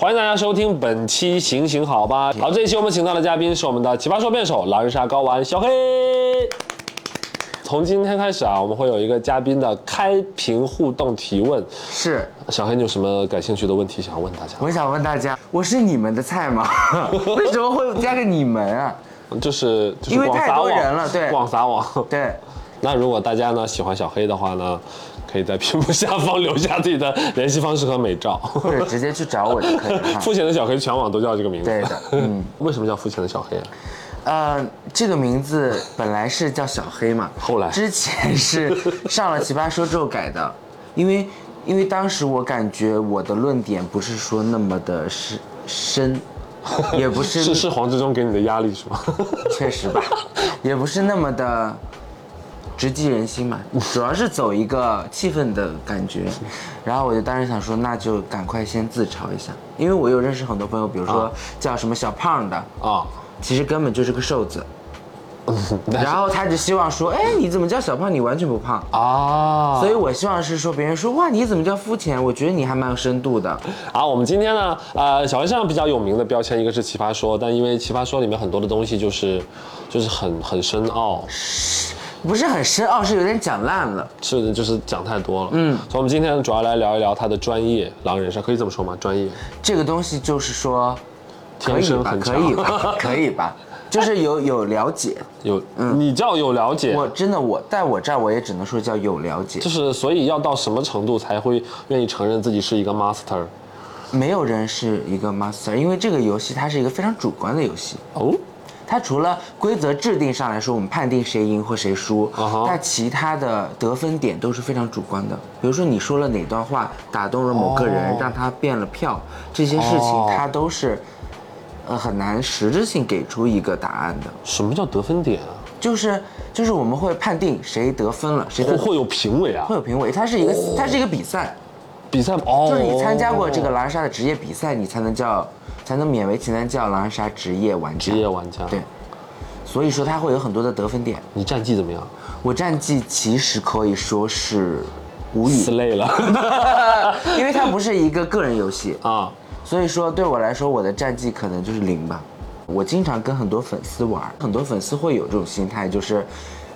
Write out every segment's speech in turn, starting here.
欢迎大家收听本期《行行好吧》。好，这一期我们请到的嘉宾是我们的奇葩说辩手狼人杀高玩小黑。从今天开始啊，我们会有一个嘉宾的开屏互动提问。是，小黑，你有什么感兴趣的问题想要问大家？我想问大家，我是你们的菜吗？为什么会加个你们啊？就是就是因为太多人了对广撒网。对，那如果大家呢喜欢小黑的话呢，可以在屏幕下方留下自己的联系方式和美照。或者直接去找我就可以了哈。付钱的小黑全网都叫这个名字。对的嗯。为什么叫肤浅的小黑啊？呃，这个名字本来是叫小黑嘛，后来之前是上了奇葩说之后改的，因为因为当时我感觉我的论点不是说那么的深深，也不是 是是黄志忠给你的压力是吗？确实吧，也不是那么的直击人心嘛，主要是走一个气氛的感觉。然后我就当时想说，那就赶快先自嘲一下，因为我有认识很多朋友，比如说啊叫什么小胖的，啊，其实根本就是个瘦子。然后他就希望说，哎，你怎么叫小胖？你完全不胖。啊，所以我希望是说，别人说哇，你怎么叫肤浅？我觉得你还蛮有深度的。好，我们今天呢，呃，小黑身上比较有名的标签，一个是奇葩说，但因为奇葩说里面很多的东西就是，就是很很深奥，不是很深奥，是有点讲烂了。是的，就是讲太多了。嗯，所以我们今天主要来聊一聊他的专业，狼人杀可以这么说吗？专业，这个东西就是说，可以吧？天生很可以吧？可以吧？就是有有了解。有，嗯你叫有了解，我真的我在我这儿我也只能说叫有了解就，是所以要到什么程度才会愿意承认自己是一个 master？没有人是一个 master，因为这个游戏它是一个非常主观的游戏。哦，它除了规则制定上来说，我们判定谁赢或谁输啊哈但其他的得分点都是非常主观的。比如说你说了哪段话打动了某个人，哦让他变了票，这些事情哦它都是，呃，很难实质性给出一个答案的。什么叫得分点啊？就是就是我们会判定谁得分了，谁得会会有评委啊会？有评委，它是一个它是一个比赛，比赛哦，就是你参加过这个狼人杀的职业比赛，你才能叫才能勉为其难叫狼人杀职业玩家。职业玩家，对，所以说他会有很多的得分点。你战绩怎么样？我战绩其实可以说是无语死，累了 因为它不是一个个人游戏，啊！所以说对我来说，我的战绩可能就是零吧。我经常跟很多粉丝玩，很多粉丝会有这种心态，就是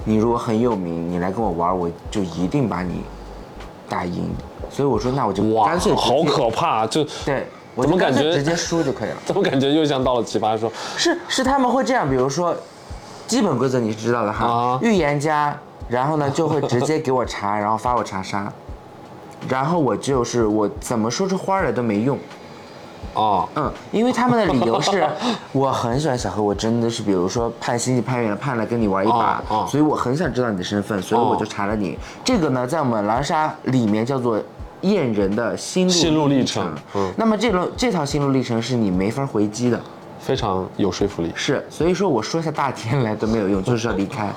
你如果很有名，你来跟我玩，我就一定把你打赢。所以我说，那我就哇干脆，好可怕！就对，我怎么感觉直接输就可以了。怎么感觉又像到了奇葩说？是是，他们会这样，比如说，基本规则你是知道的哈，啊预言家，然后呢就会直接给我查，然后发我查杀，然后我就是我怎么说出花来都没用，哦，嗯，因为他们的理由是，我很喜欢小何，我真的是，比如说判星星判远了，判了跟你玩一把，哦哦所以我很想知道你的身份，所以我就查了你。这个呢，在我们狼人杀里面叫做验人的心路心路历历程嗯那么这轮这套心路历程是你没法回击的，非常有说服力。是，所以说我说下大天来都没有用，就是要离开。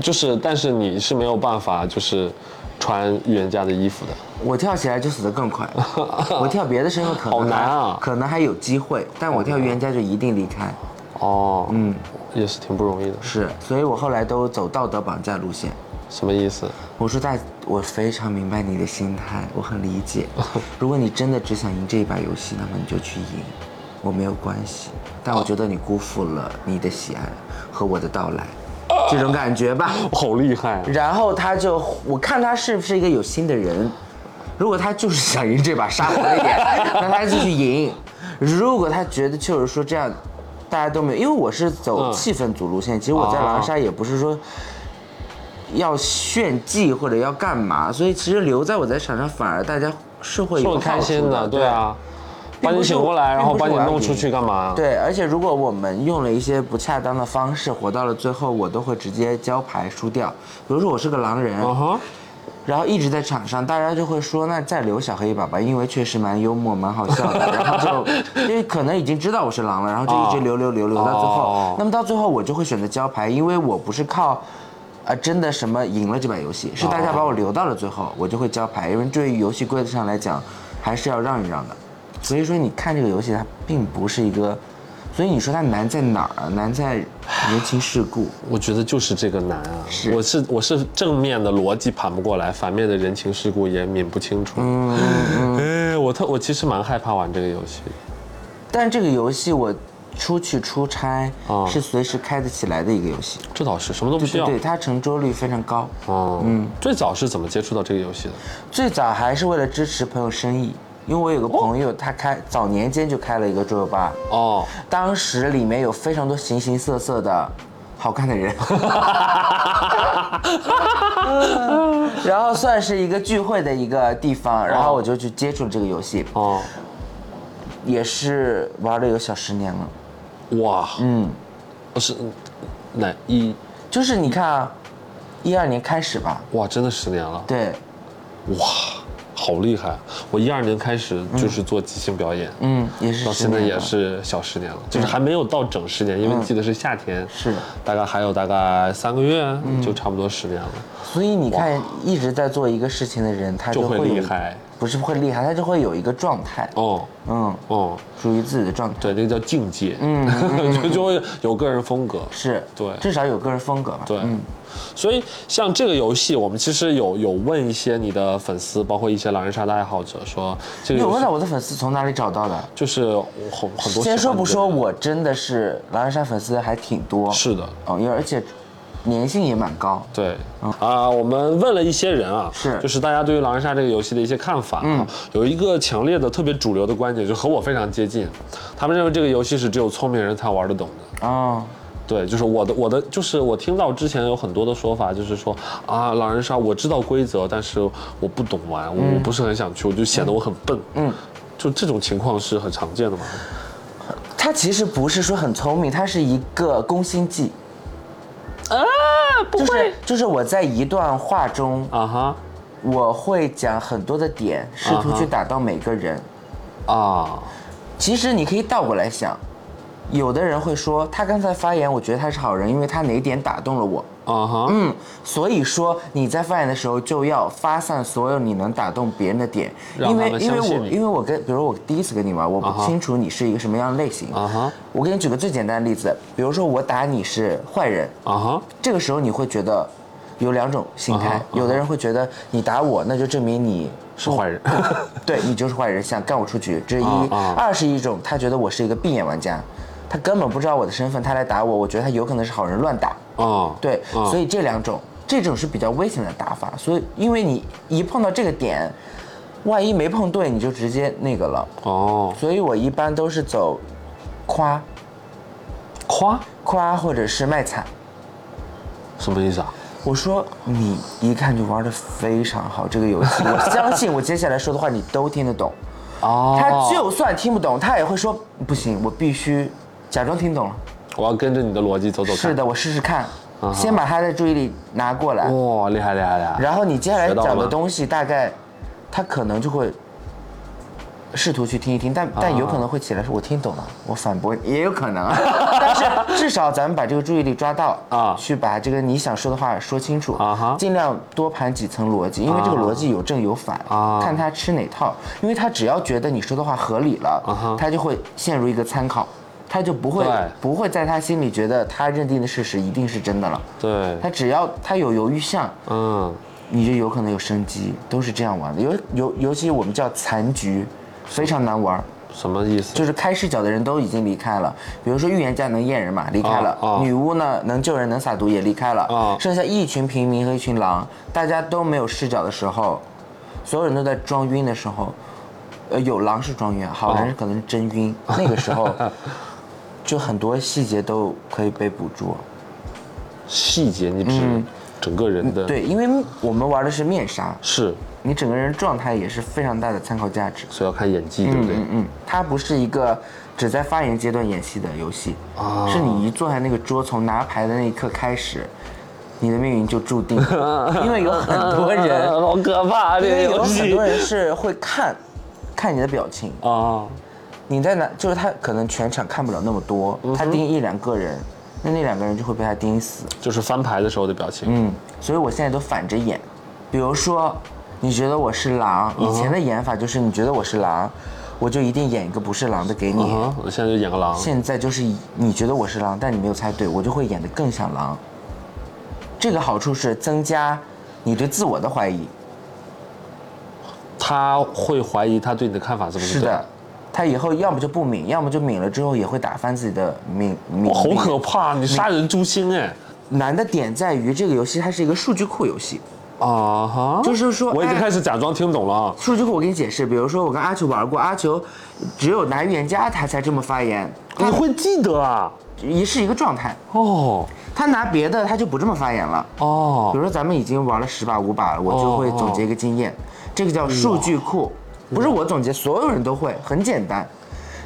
就是，但是你是没有办法，就是穿预言家的衣服的。我跳起来就死得更快，我跳别的身份可能好难啊可能还有机会，但我跳预言家就一定离开。哦，嗯，也是挺不容易的。是，所以我后来都走道德绑架路线。什么意思？我说大，我非常明白你的心态，我很理解。如果你真的只想赢这一把游戏，那么你就去赢，我没有关系。但我觉得你辜负了你的喜爱和我的到来，这种感觉吧。好厉害啊！然后他就，我看他是不是一个有心的人。如果他就是想赢这把杀活一点，那他继续赢。如果他觉得就是说这样，大家都没有，因为我是走嗯气氛组路线，其实我在哦狼人杀也不是说要炫技或者要干嘛，所以其实留在我在场上反而大家是会有是很开心的，对啊，把你请过来，然后把你弄出去干嘛？对，而且如果我们用了一些不恰当的方式，活到了最后，我都会直接交牌输掉。比如说我是个狼人，然后一直在场上，大家就会说那再留小黑一把吧，因为确实蛮幽默、蛮好笑的。然后就因为可能已经知道我是狼了，然后就一直留留留留到最后。哦那么到最后我就会选择交牌，因为我不是靠。啊，真的什么赢了这把游戏，是大家把我留到了最后，我就会交牌，因为对于游戏规则上来讲，还是要让一让的。所以说，你看这个游戏，它并不是一个，所以你说它难在哪儿啊？难在人情世故。我觉得就是这个难啊！是我是我是正面的逻辑盘不过来，反面的人情世故也抿不清楚。嗯嗯。哎，我特我其实蛮害怕玩这个游戏的。但这个游戏我出去出差啊。是随时开得起来的一个游戏，这倒是什么都不需要。对对，它成桌率非常高。哦，嗯，最早是怎么接触到这个游戏的？最早还是为了支持朋友生意，因为我有个朋友，他开早年间就开了一个桌游吧，哦，当时里面有非常多形形色色的好看的人，然后算是一个聚会的一个地方，然后我就去接触了这个游戏，哦，也是玩了有小十年了。哇，嗯，不是哪一？就是你看啊，一二年开始吧，哇，真的十年了，对，哇，好厉害！我一二年开始就是做即兴表演，嗯，也是到现在也是小十年了，就是还没有到整十年，因为记得是夏天，是。的大概还有大概三个月，就差不多十年了。所以你看，一直在做一个事情的人，他就会会厉害，不是会厉害，他就会有一个状态，哦。嗯，哦，属于自己的状态。对，那个叫境界，嗯，就就会有个人风格，是，对。至少有个人风格嘛。对，嗯，所以像这个游戏，我们其实有有问一些你的粉丝，包括一些狼人杀的爱好者，说这个你有问到我的粉丝从哪里找到的？就是很很多。先说不说，，我真的是狼人杀粉丝还挺多，是的，哦，因为而且粘性也蛮高。对啊、我们问了一些人啊，是就是大家对于狼人杀这个游戏的一些看法啊，有一个强烈的、特别主流的观点，就和我非常接近。他们认为这个游戏是只有聪明人才玩得懂的。哦，对，就是我的我的就是我听到之前有很多的说法，就是说啊，狼人杀我知道规则，但是我不懂玩，我我不是很想去，我就显得我很笨。嗯，就这种情况是很常见的嘛。他其实不是说很聪明，他是一个攻心计。啊，不就是就是我在一段话中，啊哈我会讲很多的点，试图去打到每个人。啊，其实你可以倒过来想，有的人会说他刚才发言，我觉得他是好人，因为他哪点打动了我。啊哈，嗯，所以说你在发言的时候就要发散所有你能打动别人的点，因为因为我因为我跟比如我第一次跟你玩，我不清楚你是一个什么样的类型。啊哈。我给你举个最简单的例子，比如说我打你是坏人，啊哈，这个时候你会觉得有两种心态。有的人会觉得你打我，那就证明你是坏人。对你就是坏人，想干我出局，这是一；二是一种他觉得我是一个闭眼玩家，他根本不知道我的身份，他来打我，我觉得他有可能是好人乱打。哦，对，啊所以这两种，这种是比较危险的打法。所以因为你一碰到这个点，万一没碰对，你就直接那个了。哦，所以我一般都是走夸夸夸或者是卖惨。什么意思啊？我说你一看就玩的非常好这个游戏，我相信我 接下来说的话你都听得懂。哦他就算听不懂，他也会说不行，我必须假装听懂了。我要跟着你的逻辑走走看。是的，我试试看先把他的注意力拿过来，哇，厉害厉害厉害！然后你接下来讲的东西大概，他可能就会试图去听一听，但但有可能会起来说我听懂了，我反驳也有可能啊。但是至少咱们把这个注意力抓到啊去把这个你想说的话说清楚啊哈尽量多盘几层逻辑，因为这个逻辑有正有反啊看他吃哪套，因为他只要觉得你说的话合理了啊他就会陷入一个参考。他就不会不会在他心里觉得他认定的事实一定是真的了。对，他只要他有犹豫项，嗯，你就有可能有生机，都是这样玩的。尤尤尤其我们叫残局，非常难玩。什么意思？就是开视角的人都已经离开了，比如说预言家能验人嘛，离开了；啊。啊女巫呢能救人能撒毒也离开了，啊。剩下一群平民和一群狼，大家都没有视角的时候，所有人都在装晕的时候，呃，有狼是装晕啊，好人可能是真晕，那个时候 就很多细节都可以被捕捉。细节，你指整个人的嗯对，因为我们玩的是面杀，是，你整个人状态也是非常大的参考价值。所以要看演技，对不对？嗯嗯，它不是一个只在发言阶段演戏的游戏，啊是你一坐在那个桌，从拿牌的那一刻开始，你的命运就注定。因为有很多人，好可怕，这因为有个游戏很多人是会看，看你的表情。啊，你在哪，就是他可能全场看不了那么多，他盯一两个人，那那两个人就会被他盯死。就是翻牌的时候的表情。嗯，所以我现在都反着演。比如说，你觉得我是狼，以前的演法就是你觉得我是狼，我就一定演一个不是狼的给你。我现在就演个狼。现在就是你觉得我是狼，但你没有猜对，我就会演得更像狼。这个好处是增加你对自我的怀疑。他会怀疑他对你的看法是不是对是的，他以后要么就不抿，要么就抿了之后也会打翻自己的抿抿。哇，好可怕！你杀人诛心哎！难的点在于这个游戏它是一个数据库游戏，啊哈，就是说我已经哎开始假装听懂了啊。数据库我给你解释，比如说我跟阿球玩过，阿球只有拿预言家他才这么发言，你会记得啊？一是一个状态，哦他拿别的他就不这么发言了哦。比哦，如说咱们已经玩了十把五把了，我就会总结一个经验，这个叫数据库，不是我总结，所有人都会，很简单。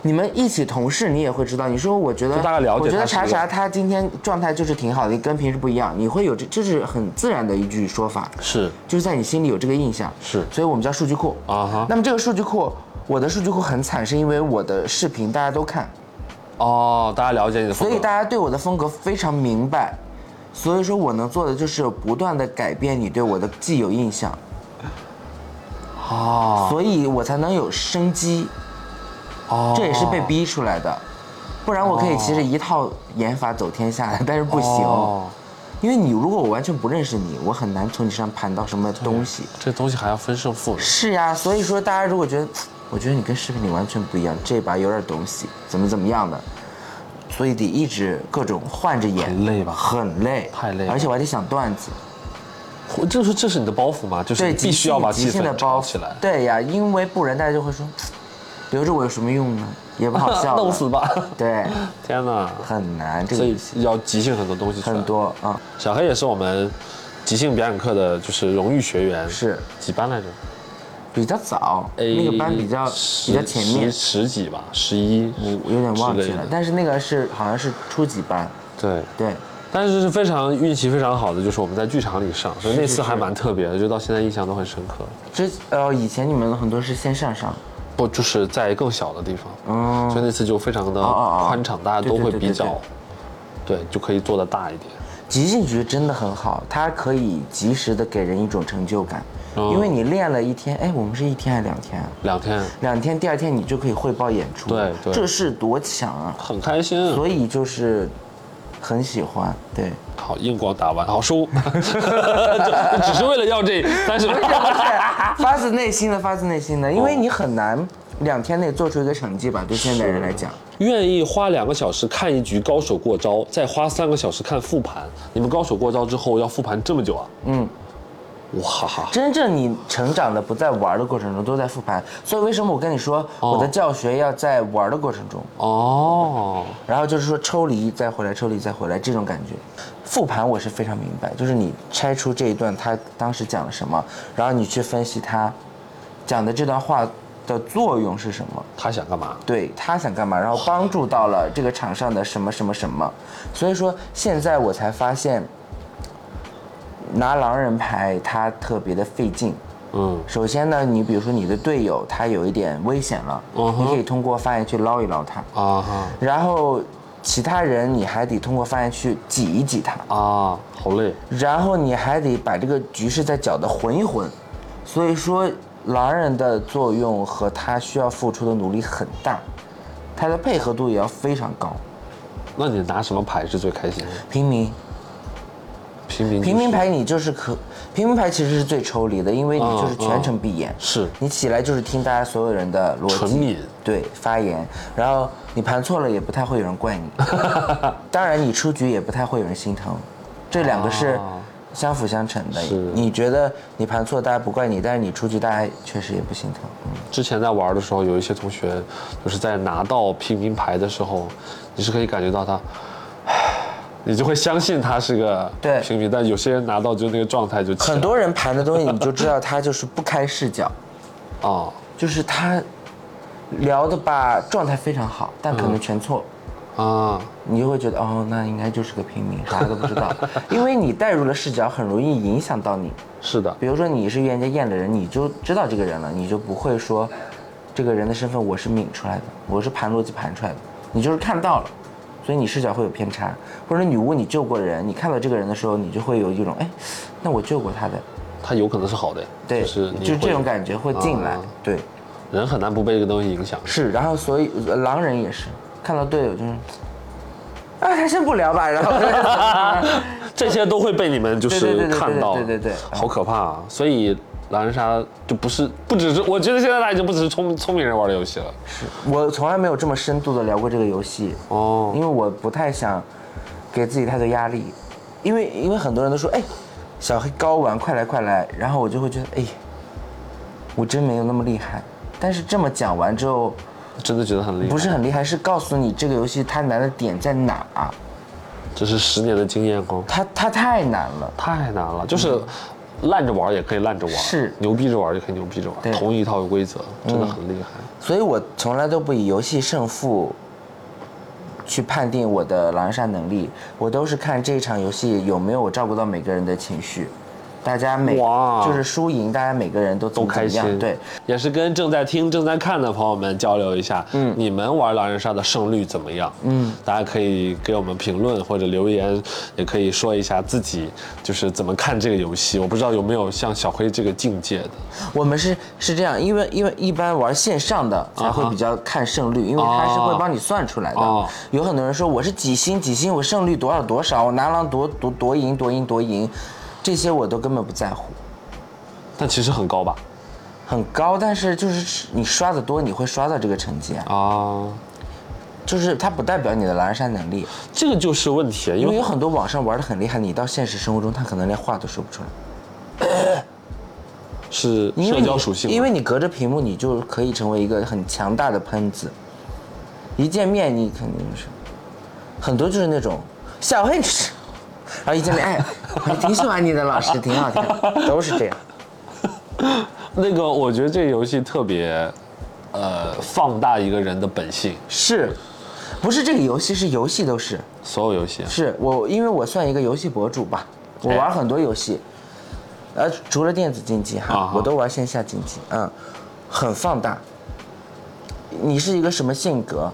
你们一起同事，你也会知道。你说我觉得，大概了解我觉得查查他今天状态就是挺好的，跟平时不一样。你会有这，这是很自然的一句说法，是就是在你心里有这个印象。是所以我们叫数据库。啊哈那么这个数据库，我的数据库很惨，是因为我的视频大家都看，哦，大家了解你的风格，所以大家对我的风格非常明白。所以说我能做的就是不断的改变你对我的既有印象。啊所以我才能有生机，哦，这也是被逼出来的，不然我可以其实一套演法走天下的，但是不行，哦因为你如果我完全不认识你，我很难从你身上盘到什么东西。这东西还要分胜负。是呀，所以说大家如果觉得，我觉得你跟视频里完全不一样，这把有点东西，怎么怎么样的，所以得一直各种换着演，很累吧？很累，太累而且我还得想段子，我这是这是你的包袱吗？就是对，必须要把即气氛兴的包起来，对呀，因为不然大家就会说，留着我有什么用呢？也不好笑 了，弄死吧！对，天哪，很难，这所以个要即兴很多东西出来很。多啊，小黑也是我们即兴表演课的，就是荣誉学员，是几班来着？比较早，那个班比较比较前面十，十几吧，十一，我有点忘记了但是那个是好像是初级班，对。对，但是是非常运气非常好的，就是我们在剧场里上，所以那次还蛮特别的，就到现在印象都很深刻。之呃以前你们很多是线上上，不，就是在更小的地方，嗯所以那次就非常的宽敞，大家都对对对对会比较，对，就可以做的大一点。即兴剧真的很好，它可以及时的给人一种成就感，嗯因为你练了一天，哎，我们是一天还是两天啊？两天两天，第二天你就可以汇报演出，对对这是多强啊！很开心，所以就是很喜欢，对。好硬光打完，好收，就 只是为了要这但是发自内心的，发自内心的，因为你很难两天内做出一个成绩吧？对现代人来讲，愿意花两个小时看一局高手过招，再花三个小时看复盘。你们高手过招之后要复盘这么久啊？嗯，哇哈哈！真正你成长的不在玩的过程中，都在复盘。所以为什么我跟你说，我的教学要在玩的过程中，哦，然后就是说抽离再回来，抽离再回来这种感觉。复盘我是非常明白，就是你拆出这一段他当时讲了什么，然后你去分析他讲的这段话的作用是什么。他想干嘛？对他想干嘛，然后帮助到了这个场上的什么什么什么，所以说现在我才发现，拿狼人牌它特别的费劲。嗯，首先呢，你比如说你的队友他有一点危险了，嗯你可以通过发言去捞一捞他，啊哈然后其他人你还得通过发言去挤一挤他，啊，好累。然后你还得把这个局势再搅得混一混，所以说狼人的作用和他需要付出的努力很大，他的配合度也要非常高。那你拿什么牌是最开心的？平民平民、平民牌你就是可，平民牌其实是最抽离的，因为你就是全程闭眼，是。你起来就是听大家所有人的逻辑对发言，然后你盘错了也不太会有人怪你，当然你出局也不太会有人心疼，这两个是啊。相辅相成的。是。你觉得你盘错大家不怪你，但是你出局大家确实也不心疼。嗯。之前在玩的时候，有一些同学就是在拿到平民牌的时候，你是可以感觉到他，你就会相信他是个对。平民，但有些人拿到就那个状态就很多人盘的东西，你就知道他就是不开视角，哦，就是他聊的吧状态非常好，但可能全错。啊，你就会觉得哦，那应该就是个平民，啥都不知道，因为你带入了视角，很容易影响到你。是的，比如说你是预言家验的人，你就知道这个人了，你就不会说这个人的身份我是抿出来的，我是盘逻辑盘出来的，你就是看到了，所以你视角会有偏差。或者女巫你救过人，你看到这个人的时候，你就会有一种哎，那我救过他的，他有可能是好的，对，就是就这种感觉会进来，啊对，人很难不被这个东西影响。是，然后所以呃狼人也是看到队友就是。啊，他先不聊吧，然后 这些都会被你们就是看到，对对对对好可怕啊！所以狼人杀就不是不只是，我觉得现在它已经不只是聪聪明人玩的游戏了。是我从来没有这么深度的聊过这个游戏，哦，因为我不太想给自己太多压力，因为因为很多人都说，哎，小黑高玩，快来快来，然后我就会觉得，哎，我真没有那么厉害。但是这么讲完之后，真的觉得很厉害。不是很厉害，是告诉你这个游戏它难的点在哪，这是十年的经验哦，它它太难了。太难了，就是烂着玩也可以烂着玩，是。牛逼着玩也可以牛逼着玩，对。同一套规则真的很厉害。所以我从来都不以游戏胜负去判定我的狼人杀能力，我都是看这场游戏有没有我照顾到每个人的情绪，大家每就是输赢，大家每个人都都开心，对，，也是跟正在听、正在看的朋友们交流一下，嗯，你们玩狼人杀的胜率怎么样？嗯，大家可以给我们评论或者留言，也可以说一下自己就是怎么看这个游戏。我不知道有没有像小黑这个境界的，我们是是这样，因为因为一般玩线上的才会比较看胜率，因为它是会帮你算出来的。哦。有很多人说我是几星几星，我胜率多少多少，我拿狼夺夺夺赢夺赢夺赢，这些我都根本不在乎。但其实很高吧？很高，但是就是你刷的多，你会刷到这个成绩啊。啊，就是它不代表你的狼人杀能力，这个就是问题，因为因为有很多网上玩的很厉害，你到现实生活中他可能连话都说不出来。是社交属性嘛，因为你隔着屏幕，你就可以成为一个很强大的喷子。一见面你肯定是，很多就是那种小黑吃，然后一见面哎，我挺喜欢你的老师，挺好听的，都是这样。那个我觉得这个游戏特别，呃，放大一个人的本性，是，不是这个游戏是游戏都是。所有游戏是我，因为我算一个游戏博主吧，我哎玩很多游戏，呃，除了电子竞技哈，啊哈我都玩线下竞技，嗯，很放大。你是一个什么性格？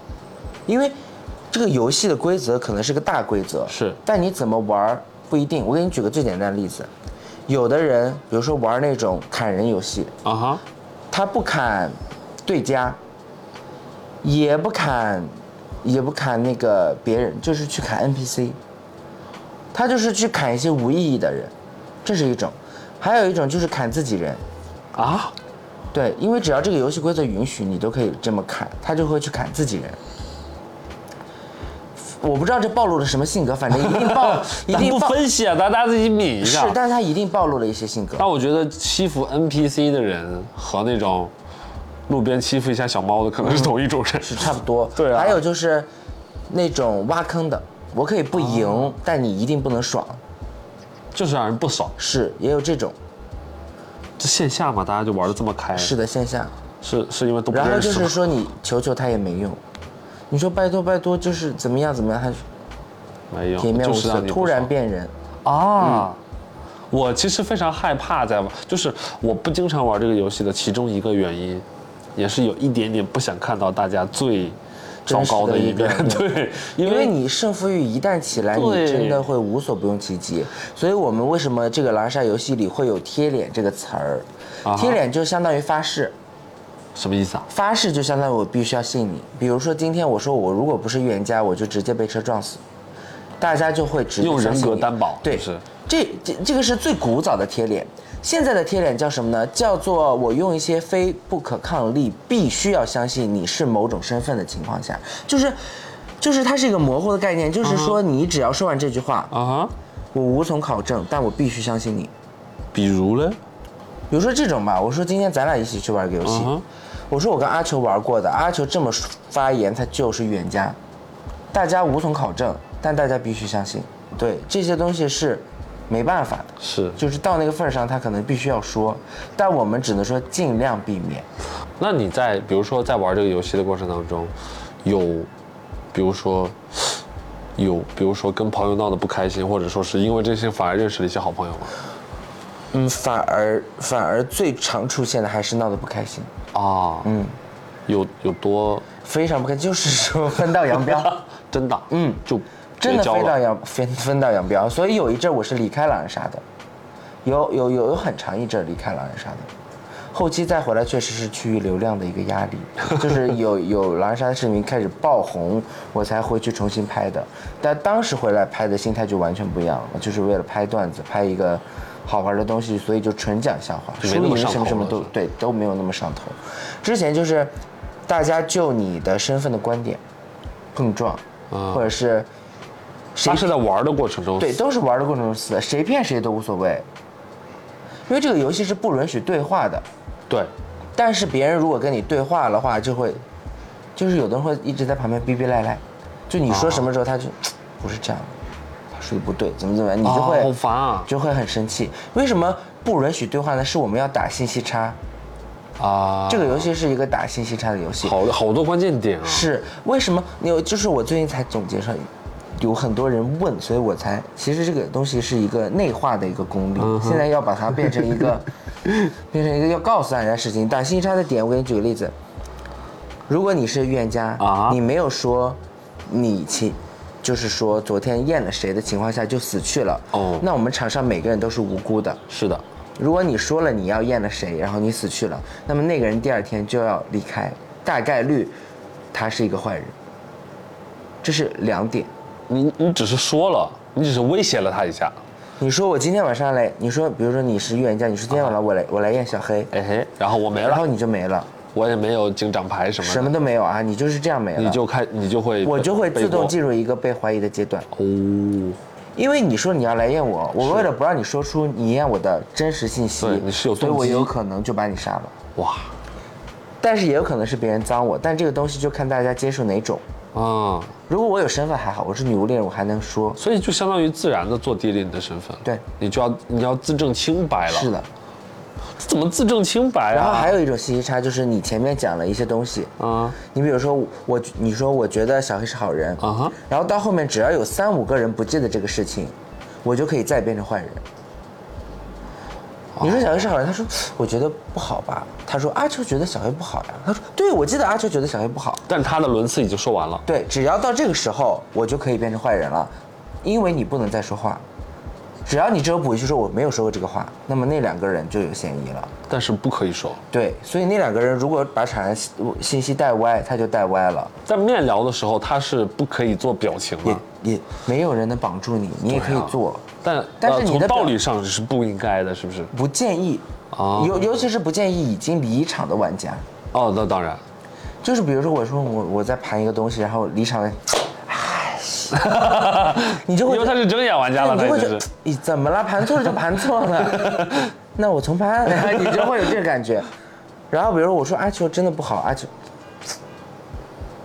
因为这个游戏的规则可能是个大规则，是但你怎么玩不一定。我给你举个最简单的例子，有的人比如说玩那种砍人游戏，啊哈，他不砍对家，也不砍，也不砍那个别人，就是去砍 NPC。他就是去砍一些无意义的人，这是一种；还有一种就是砍自己人。啊，对，因为只要这个游戏规则允许，你都可以这么砍，他就会去砍自己人。我不知道这暴露了什么性格，反正一定暴，一定不分析啊，大家自己抿一下是，。但是他一定暴露了一些性格。但我觉得欺负 NPC 的人和那种路边欺负一下小猫的可能是同一种人。是差不多。对啊还有就是那种挖坑的，我可以不赢，哦但你一定不能爽。就是让人不爽。是，也有这种，这线下嘛，大家就玩的这么开，是的线下。是是因为都不然后？就是说你求求他也没用，你说拜托拜托，就是怎么样怎么样，他没有，铁面无私就是突然变人。啊。我其实非常害怕在玩，就是我不经常玩这个游戏的其中一个原因，也是有一点点不想看到大家最糟糕的一面。对，因因为为你胜负欲一旦起来，你真的会无所不用其极。所以我们为什么这个狼人杀游戏里会有贴脸这个词儿？啊贴脸就相当于发誓，什么意思啊？发誓就相当于我必须要信你。比如说今天我说我如果不是预言家，我就直接被车撞死，大家就会直接用人格担保对，是这这这个是最古早的贴脸。现在的贴脸叫什么呢？叫做我用一些非不可抗力，必须要相信你是某种身份的情况下，就是，就是它是一个模糊的概念，就是说你只要说完这句话，啊哈，我无从考证，但我必须相信你。比如呢？比如说这种吧，我说今天咱俩一起去玩个游戏，我说我跟阿球玩过的，阿球这么发言，他就是预言家，大家无从考证，但大家必须相信。对这些东西是没办法的，是，就是到那个份儿上，他可能必须要说，但我们只能说尽量避免。那你在比如说在玩这个游戏的过程当中，有，比如说，有比如说跟朋友闹得不开心，或者说是因为这些反而认识了一些好朋友吗？嗯，反而反而最常出现的还是闹得不开心，啊，嗯，有有多非常不开心，就是说分道扬镳。真的，嗯，就真的。分道扬分分道扬镳，所以有一阵我是离开狼人杀的，有有有有很长一阵离开狼人杀的，后期再回来确实是趋于流量的一个压力，就是有有狼人杀的视频开始爆红，我才回去重新拍的，但当时回来拍的心态就完全不一样了，就是为了拍段子，拍一个好玩的东西，所以就纯讲笑话，输赢什么什么都对都没有那么上头。之前就是大家就你的身份的观点碰撞，啊。或者是谁他是在玩的过程中，对，都是玩的过程中死的，谁骗谁都无所谓。因为这个游戏是不允许对话的，对，但是别人如果跟你对话的话，就会，就是有的人会一直在旁边逼逼赖赖，就你说什么时候他就、不是这样，他说的不对，怎么怎么样，你就会、啊好烦啊就会很生气。为什么不允许对话呢？是我们要打信息差，啊，这个游戏是一个打信息差的游戏。好好多关键点啊，是为什么？你有就是我最近才总结上，有很多人问，所以我才其实这个东西是一个内化的一个功力，现在要把它变成一个 变成一个要告诉大家的事情。打信息差的点，我给你举个例子，如果你是预言家，啊你没有说你情。就是说，昨天验了谁的情况下就死去了。哦那我们场上每个人都是无辜的。是的，如果你说了你要验了谁，然后你死去了，那么那个人第二天就要离开，大概率他是一个坏人。这是两点。你你只是说了，你只是威胁了他一下，你说我今天晚上来，你说比如说你是预言家，你说今天晚上我来我来验小黑，哎嘿，然后我没了然后，你就没了，我也没有警长牌什么的，什么都没有啊，你就是这样没了，你就开你就会我就会自动进入一个被怀疑的阶段。哦，因为你说你要来验我，我为了不让你说出你验我的真实信息，你是有所以我有可能就把你杀了。哇。但是也有可能是别人脏我，但这个东西就看大家接受哪种。啊，如果我有身份还好，我是女巫猎人，我还能说。所以就相当于自然的做低了你的身份，对，你就要你要自证清白了，是的，这怎么自证清白啊？然后还有一种信息差，就是你前面讲了一些东西，啊你比如说我，你说我觉得小黑是好人，啊哈，然后到后面只要有三五个人不记得这个事情，我就可以再变成坏人。你说小黑是好人，他说我觉得不好吧？他说阿秋觉得小黑不好呀。他说对，我记得阿秋觉得小黑不好。但他的轮次已经说完了，对，只要到这个时候，我就可以变成坏人了，因为你不能再说话。只要你只有补一句说我没有说过这个话，那么那两个人就有嫌疑了。但是不可以说。对，所以那两个人如果把场上信信息带歪，他就带歪了，在面聊的时候，他是不可以做表情的，也没有人能绑住你，你也可以做，但呃但是你的表从道理上是不应该的，是不是？不建议。啊尤尤其是不建议已经离场的玩家，哦，那当然，就是比如说我说我我在盘一个东西，然后离场 你就会因为他是睁眼玩家了，你就会觉得你怎么了？盘错了就盘错了，那我重盘，你就会有这个感觉。然后比如说我说阿秋真的不好，阿秋，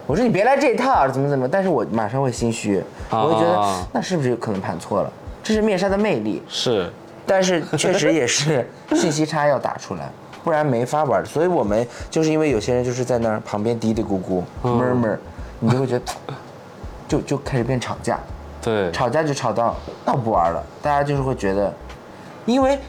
我说你别来这一套，怎么怎么，但是我马上会心虚，我会觉得啊那是不是有可能盘错了？这是面纱的魅力，是但是确实也是信息差要打出来，不然没法玩。所以我们就是因为有些人就是在那儿旁边嘀嘀咕咕、murmur，你就会觉得，就就开始变吵架。对，吵架就吵到那我不玩了，大家就是会觉得，因为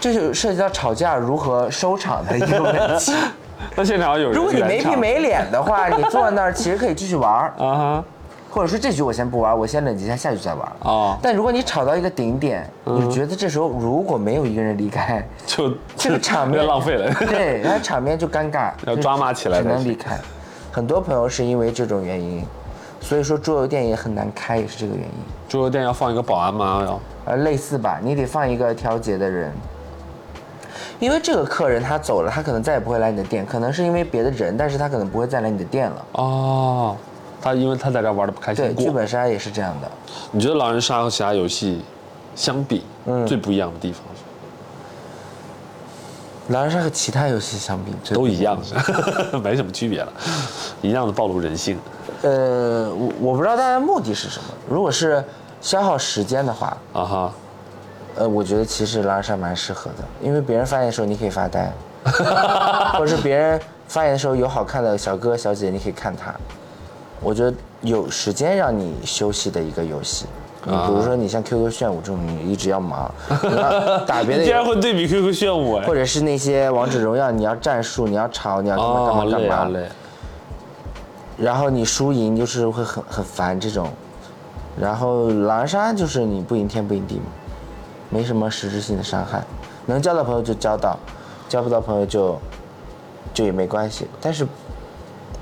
这就涉及到吵架如何收场的一个问题。那现场有人如果你没皮没脸的话，你坐在那儿其实可以继续玩儿，啊哈，或者说这局我先不玩，我先冷静一下，下局再玩。哦但如果你吵到一个顶点，你觉得这时候如果没有一个人离开，就这个场面浪费了。对，然后场面就尴尬，要抓马起来只能离开。很多朋友是因为这种原因，所以说桌游店也很难开，也是这个原因。桌游店要放一个保安吗？要呃，类似吧，你得放一个调节的人，因为这个客人他走了，他可能再也不会来你的店，可能是因为别的人，但是他可能不会再来你的店了。哦，他因为他在这玩的不开，心对。剧本杀也是这样的。你觉得狼人杀和其他游戏相比，嗯最不一样的地方是狼人杀和其他游戏相比，最都一样，是 没什么区别了，一样的暴露人性。呃，我我不知道大家的目的是什么。如果是消耗时间的话，啊哈，呃，我觉得其实狼人杀蛮适合的，因为别人发言的时候你可以发呆，或者是别人发言的时候有好看的小哥哥小姐姐，你可以看他。我觉得有时间让你休息的一个游戏。你比如说你像 QQ 炫舞这种，你一直要忙，你要打别的竟然，会对比 QQ 炫舞哎或！者是那些王者荣耀，你要战术，你要吵，你要干嘛干哦，嘛干嘛。然后你输赢就是会很很烦这种，然后狼人杀就是你不赢天不赢地嘛，没什么实质性的伤害，能交到朋友就交到，交不到朋友就就也没关系。但是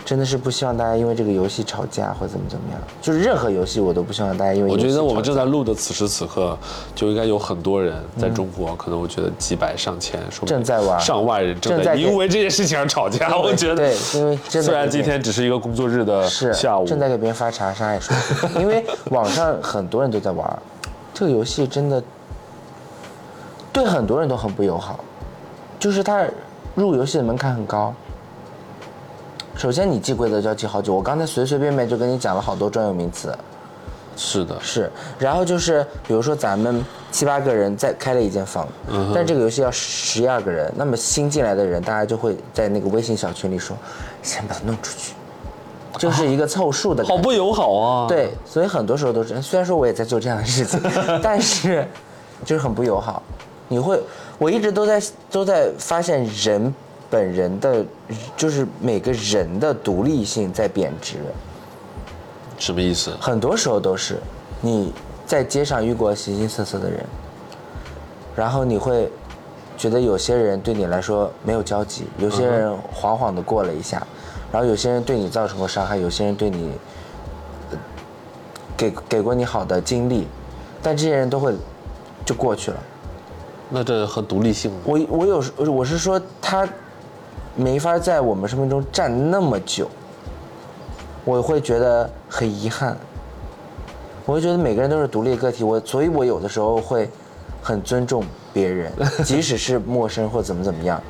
真的是不希望大家因为这个游戏吵架或怎么怎么样，就是任何游戏我都不希望大家因为我觉得我们正在录的此时此刻，就应该有很多人在中国，可能我觉得几百上千，说正在玩。上万人正在因为这件事情而吵架。我觉得，对，因为真的虽然今天只是一个工作日的是下午，正在给别人发查杀也说因为网上很多人都在玩，这个游戏真的对很多人都很不友好，就是它入游戏的门槛很高。首先你记规则就要记好久，我刚才随随便便就跟你讲了好多专有名词，是的，是，然后就是比如说咱们七八个人在开了一间房，但这个游戏要十一二个人，那么新进来的人，大家就会在那个微信小群里说，先把它弄出去，就是一个凑数的。好不友好啊。，对，所以很多时候都是，虽然说我也在做这样的事情，但是就是很不友好。你会，我一直都在都在发现人本人的，就是每个人的独立性在贬值。什么意思？很多时候都是你在街上遇过形形色色的人，然后你会觉得有些人对你来说没有交集，有些人晃晃的过了一下，然后有些人对你造成过伤害，有些人对你呃给给过你好的经历，但这些人都会就过去了。那这和独立性我我有时我是说他没法在我们生命中站那么久，我会觉得很遗憾。我会觉得每个人都是独立个体，我所以，我有的时候会很尊重别人，即使是陌生或怎么怎么样，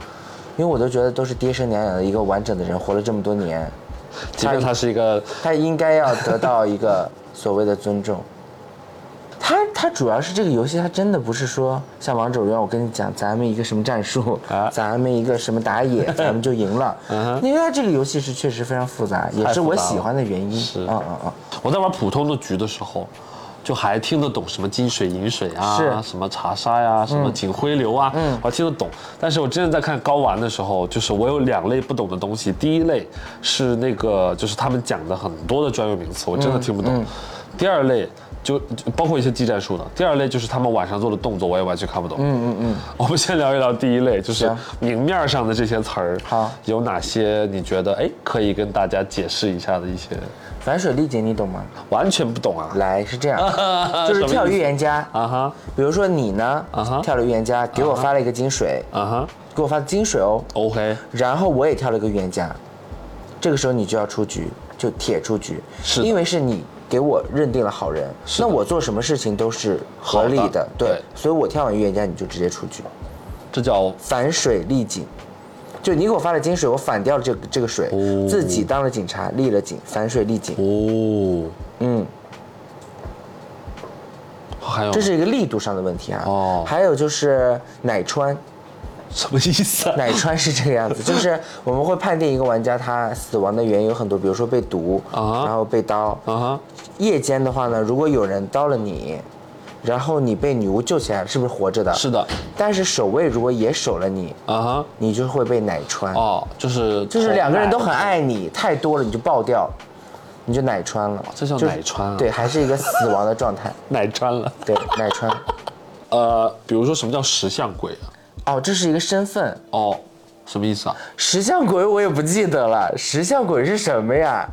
因为我都觉得都是爹生娘养的一个完整的人，活了这么多年，即便它是一个他应该要得到一个所谓的尊重。他他主要是这个游戏，它真的不是说像王者荣耀，我跟你讲，咱们一个什么战术，啊咱们一个什么打野，咱们就赢了。因为它这个游戏是确实非常复杂，也是我喜欢的原因。是嗯嗯嗯，我在玩普通的局的时候，就还听得懂什么金水银水啊，什么茶杀呀、什么警徽流啊，我还听得懂。但是我真的在看高玩的时候，就是我有两类不懂的东西。第一类是那个就是他们讲的很多的专有名词，我真的听不懂。第二类。就就包括一些技战术的。第二类就是他们晚上做的动作，我也完全看不懂。嗯嗯嗯。我们先聊一聊第一类，就是明面上的这些词儿，好有哪些你觉得哎可以跟大家解释一下的一些？反水力姐你懂吗？完全不懂啊！来是这样，就是跳预言家。啊哈比如说你呢啊哈，跳了预言家，给我发了一个金水，啊哈给我发的金水哦。，OK，然后我也跳了个预言家，这个时候你就要出局，就铁出局，是因为是你给我认定了好人，那我做什么事情都是合理的，的。对对，所以我跳完预言家你就直接出局，这叫反水立井。就你给我发了金水，我反掉了这个这个水，哦。自己当了警察，立了警，反水立井。哦，嗯，还有这是一个力度上的问题啊。哦。还有就是奶穿，什么意思啊？奶穿是这个样子，就是我们会判定一个玩家他死亡的原因有很多，比如说被毒，啊然后被刀。啊，夜间的话呢，如果有人刀了你，然后你被女巫救起来，是不是活着的？是。的，但是守卫如果也守了你，啊哈，你就会被奶穿。哦，就是就是两个人都很爱你，太多了你就爆掉，你就奶穿了。这叫就是奶穿啊对，还是一个死亡的状态。奶穿了。对，奶穿。呃，比如说什么叫石像鬼啊？哦，这是一个身份。哦，什么意思啊？石像鬼我也不记得了，石像鬼是什么呀？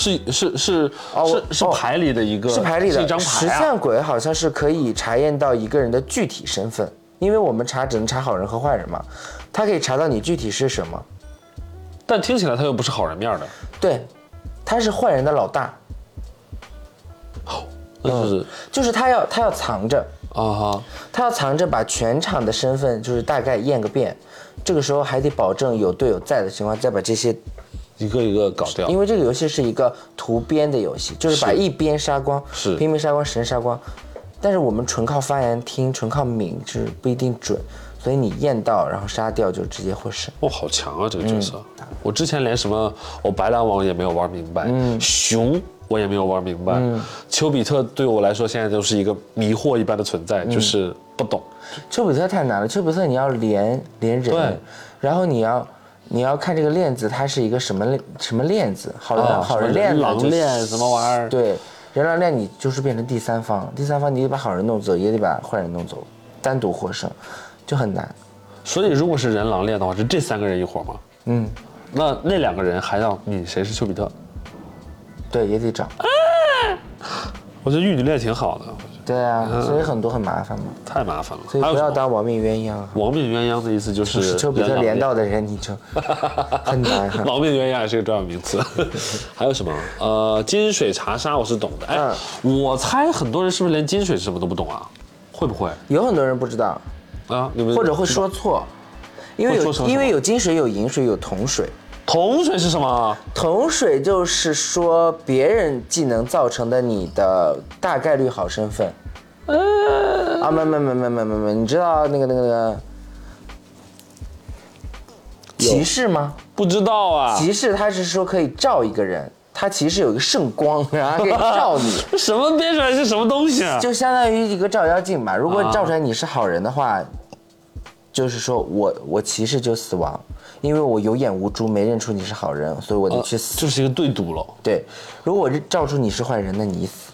是是是哦是是牌里的一个，是牌里的是一张牌啊。石像鬼好像是可以查验到一个人的具体身份，因为我们查只能查好人和坏人嘛，他可以查到你具体是什么。但听起来他又不是好人面儿的，对，他是坏人的老大，那就是就是他要他要藏着，啊哈，他要藏着把全场的身份就是大概验个遍，这个时候还得保证有队友在的情况下再把这些，一个一个搞掉。因为这个游戏是一个图边的游戏，就是把一边杀光，是。拼命杀光，神杀光。但是我们纯靠发言听，纯靠敏是不一定准，所以你验到然后杀掉就直接获胜。哇，好强啊！这个角色，我之前连什么我白狼王也没有玩明白，熊我也没有玩明白，丘比特对我来说现在就是一个迷惑一般的存在，就是不懂。丘比特太难了，丘比特你要连连人对，然后你要你要看这个链子它是一个什么链什么链子，好人、啊好人链人狼链什么玩意儿对，人狼链你就是变成第三方，第三方你得把好人弄走，也得把坏人弄走，单独获胜就很难。所以如果是人狼链的话，是这三个人一伙吗？嗯，那那两个人还要你谁是丘比特？对，也得找。我觉得玉女恋挺好的，对啊，所以很多很麻烦嘛。太麻烦了。所以不要当亡命鸳鸯。亡命鸳鸯的意思就是比特两连到的人，你就 很难。亡命鸳鸯也是个专有名词。还有什么？呃，金水茶沙我是懂的。哎，我猜很多人是不是连金水是什么都不懂啊？会不会有很多人不知道，啊？你们或者会说错，因为有因为有金水、有银水、有铜水。铜水是什么？桶水就是说别人技能造成的你的大概率好身份。啊，没没没没没没没，你知道那个那个那个骑士吗？不知道啊。骑士他是说可以照一个人，他其实有一个圣光，然后可以照你，这什么编出来是什么东西啊？就相当于一个照妖镜吧。如果照出来你是好人的话，就是说我我骑士就死亡，因为我有眼无珠，没认出你是好人，所以我得去死。就是一个对赌了。对，如果我照出你是坏人，那你死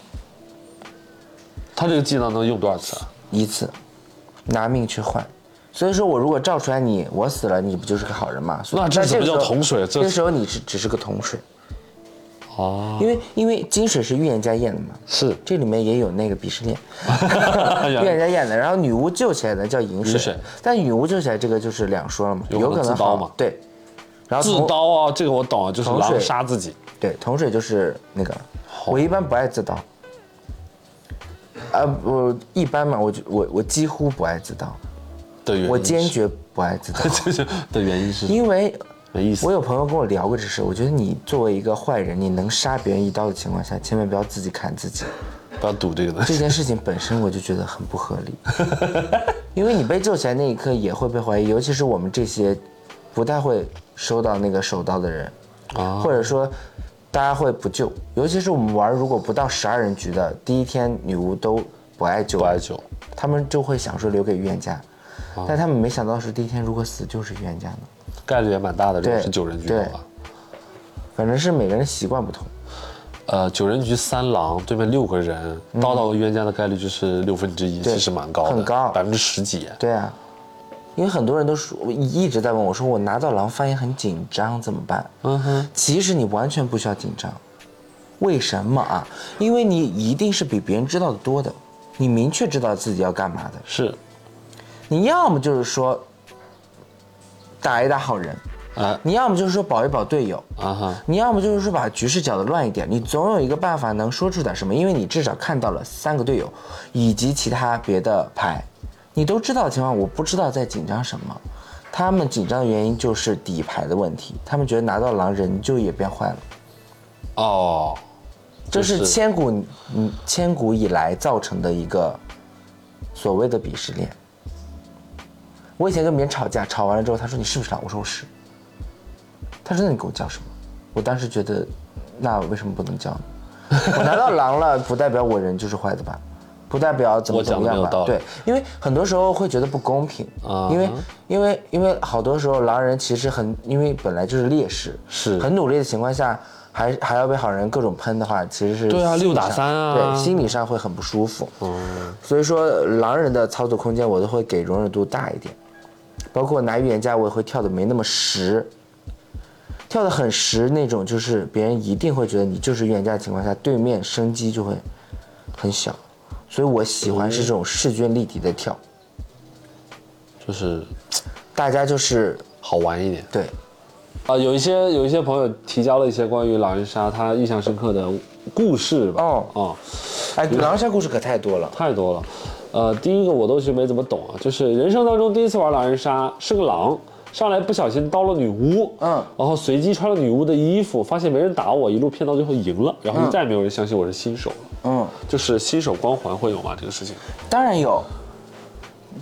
他这个技能能用多少次啊？一次，拿命去换。所以说我如果照出来你我死了，你不就是个好人吗？那这怎么叫桶水这这个时候你只只是个桶水，哦，因为因为金水是预言家验的嘛，是。这里面也有那个鄙视链，预言家验的。然后女巫救起来的叫银水，水。但女巫救起来这个就是两说了嘛，有可能好自刀嘛对，然后自刀啊，这个我懂啊，就是狼杀自己。对，铜水就是那个，我一般不爱自刀。啊，我一般嘛，我就我我几乎不爱自刀，的原因，我坚决不爱自刀，的原因是因为没意思我。有朋友跟我聊过这事，我觉得你作为一个坏人，你能杀别人一刀的情况下，千万不要自己砍自己。不要赌这个东西。这件事情本身我就觉得很不合理，因为你被救起来那一刻也会被怀疑，尤其是我们这些不太会收到那个手刀的人，啊或者说大家会不救，尤其是我们玩如果不到十二人局的第一天，女巫都不爱救，不爱救，他们就会想说留给预言家，但他们没想到是第一天如果死就是预言家呢。概率也蛮大的。如果是九人局对的话，反正是每个人习惯不同，呃，九人局三狼对面六个人，刀到预言家的概率就是六分之一，其实蛮高的，很高百分之十几。对啊，因为很多人都说，我一直在问我说，我拿到狼发现很紧张怎么办？嗯哼，其实你完全不需要紧张，为什么啊？因为你一定是比别人知道的多的，你明确知道自己要干嘛的。是，你要么就是说打一打好人，啊。你要么就是说保一保队友，啊哈，你要么就是说把局势搅得乱一点，你总有一个办法能说出点什么，因为你至少看到了三个队友以及其他别的牌，你都知道的情况，我不知道在紧张什么。他们紧张的原因就是底牌的问题，他们觉得拿到狼人就也变坏了，哦，这就是是。千古嗯千古以来造成的一个所谓的鄙视链。我以前跟别人吵架，吵完了之后，他说你是不是狼？我说我是。他说那你给我叫什么？我当时觉得，那为什么不能叫呢？我拿到狼了，不代表我人就是坏的吧？不代表怎么怎么样吧对，因为很多时候会觉得不公平，啊因为因为因为好多时候狼人其实很，因为本来就是劣势，是很努力的情况下，还还要被好人各种喷的话，其实是对啊六打三啊对，心理上会很不舒服。所以说狼人的操作空间我都会给容忍度大一点，包括拿预言家我也会跳的没那么实，跳的很实那种，就是别人一定会觉得你就是预言家的情况下，对面生机就会很小，所以我喜欢是这种势均力敌的跳，就是大家就是好玩一点。对啊，有一些有一些朋友提交了一些关于狼人杀他印象深刻的故事吧。哦哦，哎，狼人杀故事可太多了。太多了。呃，第一个我都是没怎么懂啊，就是人生当中第一次玩狼人杀，是个狼，上来不小心刀了女巫，嗯然后随机穿了女巫的衣服，发现没人打我，一路骗到最后赢了，然后就嗯再也没有人相信我是新手了。嗯，就是新手光环会有吗？这个事情？当然有，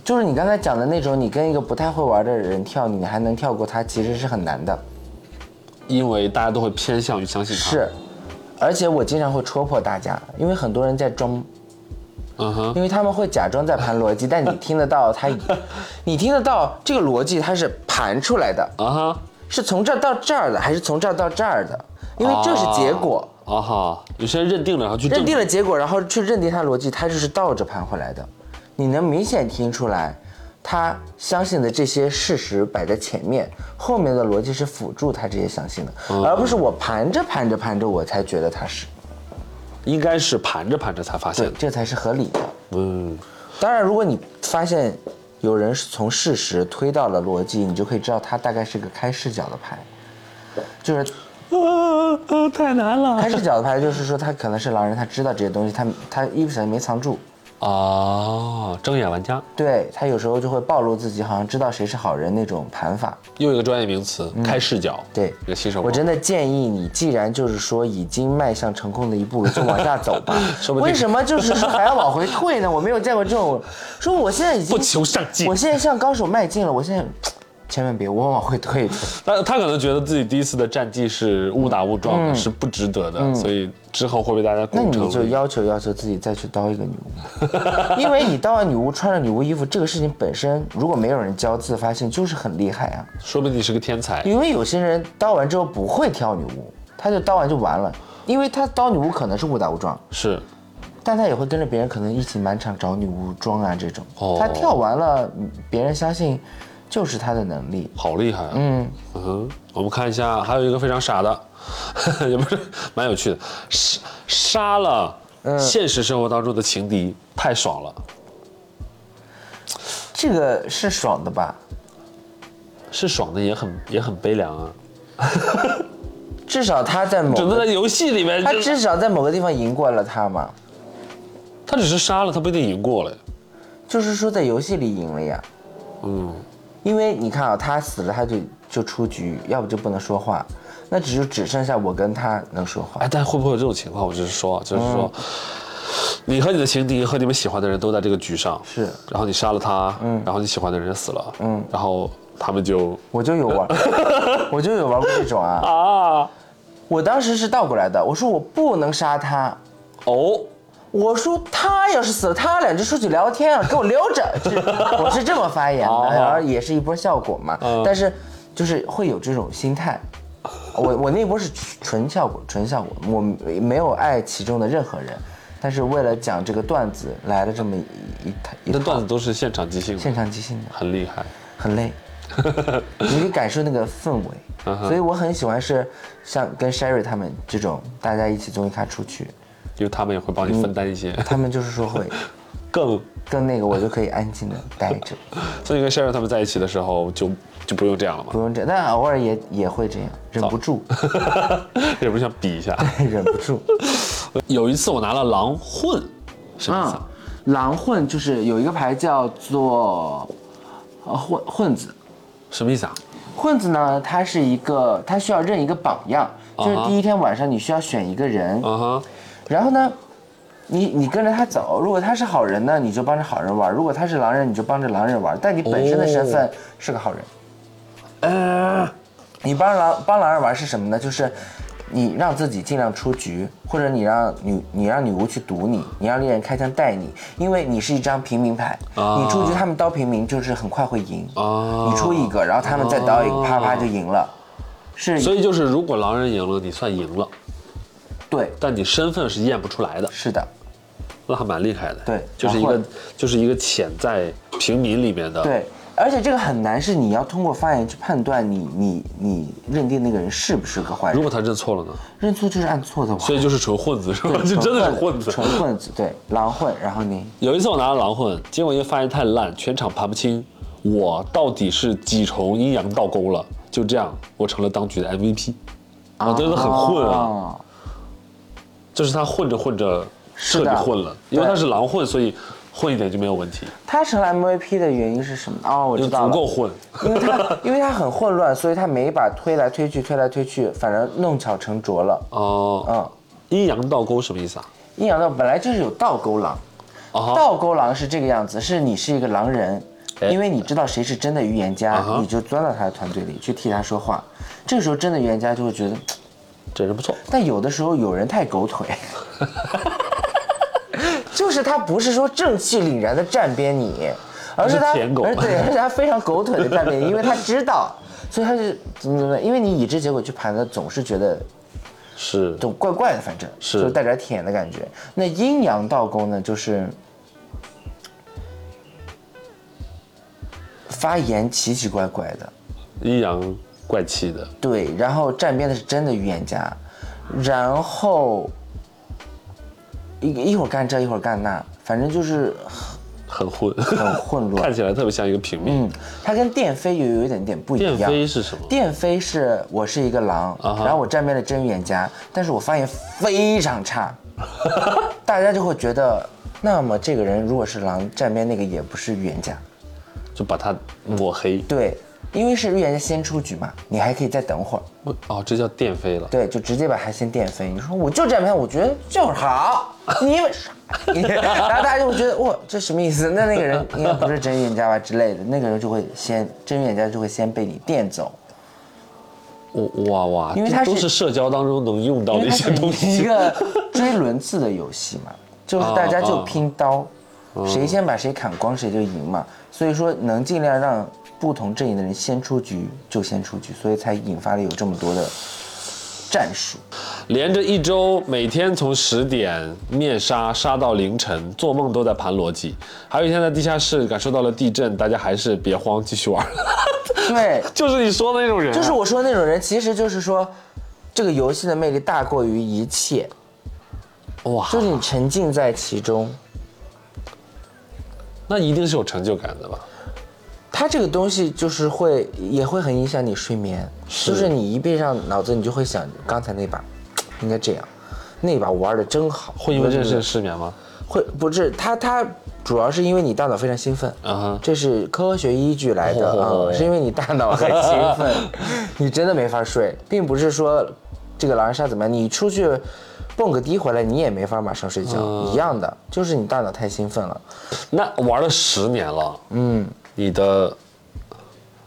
就是你刚才讲的那种，你跟一个不太会玩的人跳，你还能跳过他，其实是很难的。因为大家都会偏向于相信他。，是，而且我经常会戳破大家，因为很多人在装，嗯哼，因为他们会假装在盘逻辑，但你听得到他，你听得到这个逻辑它是盘出来的，啊哈，是从这儿到这儿的，还是从这儿到这儿的？因为这是结果，啊哈，有些人认定了，然后去认定了结果，然后去认定他逻辑，他就是倒着盘回来的。你能明显听出来，他相信的这些事实摆在前面，后面的逻辑是辅助他这些相信的，而不是我盘着盘着盘着我才觉得他是。应该是盘着盘着才发现这才是合理的。嗯，当然，如果你发现有人是从事实推到了逻辑，你就可以知道他大概是个开视角的牌，就是啊啊，太难了。开视角的牌，就是说他可能是狼人，他知道这些东西，他他一不小心没藏住，啊！睁眼玩家对他有时候就会暴露自己，好像知道谁是好人那种盘法。又一个专业名词，开视角。对一个新手。我真的建议你，既然就是说已经迈向成功的一步了，就往下走吧 说不。定为什么就是说还要往回退呢？我没有见过这种，说我现在已经不求上进我现在向高手迈进了，我现在千万别，我往会退一退。但他可能觉得自己第一次的战绩是误打误撞的，是不值得的，所以之后会被大家那。你就要求要求自己再去刀一个女巫，因为你刀完女巫穿着女巫衣服，这个事情本身如果没有人教自发性，就是很厉害啊。说不定你是个天才。因为有些人刀完之后不会跳女巫，他就刀完就完了，因为他刀女巫可能是误打误撞，是，但他也会跟着别人可能一起满场找女巫装啊这种。哦他跳完了，嗯别人相信就是他的能力。好厉害啊！嗯哼，我们看一下，还有一个非常傻的，也不是蛮有趣的，杀杀了现实生活当中的情敌，太爽了。这个是爽的吧？是爽的，也很也很悲凉啊。至少他在某个只能在游戏里面，他至少在某个地方赢过了他嘛，他只是杀了，他不一定赢过了。就是说在游戏里赢了呀。嗯，因为你看啊，他死了他就就出局，要不就不能说话，那只就只剩下我跟他能说话。哎，。但会不会有这种情况？我只是说，就是说，你和你的情敌和你们喜欢的人都在这个局上，是。然后你杀了他，嗯，然后你喜欢的人死了，嗯，然后他们就我就有玩，我就有玩过这种啊。啊，我当时是倒过来的，我说我不能杀他，哦，我说他要是死了，他俩就出去聊天啊，给我留着。是 我是这么发言哦的，然后也是一波效果嘛。嗯但是就是会有这种心态。我我那波是纯效果，纯效果，我没有爱其中的任何人，但是为了讲这个段子来了这么一一套一套那段子都是现场即兴，现场即兴的，很厉害。很累，你可以感受那个氛围，所以我很喜欢是像跟 Sherry 他们这种大家一起综艺咖出去，因为他们也会帮你分担一些，他们就是说会 更，更那个我就可以安静的待着，所以跟 Sharon 他们在一起的时候就就不用这样了嘛不，用这样，但偶尔也也会这样，忍不住，忍不住想比一下。忍不住。有一次我拿了狼混，什么意思嗯啊？，狼混就是有一个牌叫做呃混混子，什么意思啊？混子呢，它是一个，它需要认一个榜样，就是第一天晚上你需要选一个人，嗯哼，然后呢，你你跟着他走，如果他是好人呢，你就帮着好人玩；如果他是狼人，你就帮着狼人玩。但你本身的身份是个好人。呃，你帮狼帮狼人玩是什么呢？就是你让自己尽量出局，或者你让女你让女巫去堵你，你让猎人开枪带你，因为你是一张平民牌，啊你出局他们刀平民就是很快会赢。啊你出一个，然后他们再刀一个，啪啪就赢了。是，所以就是如果狼人赢了，你算赢了，对，但你身份是验不出来的，是的，那还蛮厉害的。对就是一个就是一个潜在平民里面的。，对。而且这个很难，是你要通过发言去判断你你你认定那个人是不是个坏人。如果他认错了呢？认错就是按错的话，所以就是纯混子是吧？对就真的是混子。纯混子，对，狼混。然后你有一次我拿了狼混，结果因为发言太烂，全场盘不清我到底是几重阴阳倒钩了。就这样，我成了当局的 MVP。啊，真的很混啊！哦就是他混着混着彻底混了，因为他是狼混，所以混一点就没有问题，他成了 MVP 的原因是什么？哦，我知道了，足够混。因为他 因为他很混乱，所以他每一把推来推去，推来推去，反而弄巧成拙了。哦，嗯，阴阳倒钩什么意思啊？阴阳道本来就是有倒钩狼，倒钩狼是这个样子，是你是一个狼人，哎因为你知道谁是真的预言家你就钻到他的团队里去替他说话。这个时候真的预言家就会觉得，这人不错。但有的时候有人太狗腿，就是他不是说正气凛然的站边你，而是他，狗。而对，而且他非常狗腿的站边你，因为他知道，所以他就怎么怎么，因为你已知结果去盘的，总是觉得是。总怪怪的，反正是。就带点舔的感觉。那阴阳倒钩呢，就是发言奇奇怪怪的，阴阳怪气的，对，然后站边的是真的预言家，然后一一会儿干这一会儿干那，反正就是很混，很混乱看。起来特别像一个平民。嗯，它跟电飞又有一点点不一样电。飞是什么？电飞是我是一个狼，然后我站边的真预言家，但是我发言非常差，大家就会觉得，那么这个人如果是狼，站边那个也不是预言家，就把他抹黑。对，因为是预言家先出局嘛，你还可以再等会儿，哦，这叫电飞了。对，就直接把他先电飞。你说我就站边，我觉得就是好，你？然后大家就会觉得哇，这什么意思？那那个人应该不是真预言家吧之类的，那个人就会先真预言家就会先被你电走。哇哇，因为它是这都是社交当中能用到的一些东西。一个追轮次的游戏嘛，就是大家就啊啊拼刀，谁先把谁砍光谁就赢嘛。所以说能尽量让不同阵营的人先出局就先出局，所以才引发了有这么多的战术。连着一周，每天从十点面杀杀到凌晨，做梦都在盘逻辑。还有一天在地下室感受到了地震，大家还是别慌，继续玩。对，就是你说的那种人啊、就是我说的那种人，其实就是说，这个游戏的魅力大过于一切，哇，就是你沉浸在其中。那一定是有成就感的吧？它这个东西就是会也会很影响你睡眠，是。就是你一闭上脑子，你就会想刚才那把应该这样，那把玩的真好，会因为这件事失眠吗？会不是它它主要是因为你大脑非常兴奋，啊哈，这是科学依据来的啊、哦。是因为你大脑很兴奋，你真的没法睡，并不是说这个狼人杀怎么样，你出去蹦个迪回来你也没法马上睡觉，嗯。一样的，就是你大脑太兴奋了。那玩了十年了，嗯，你的，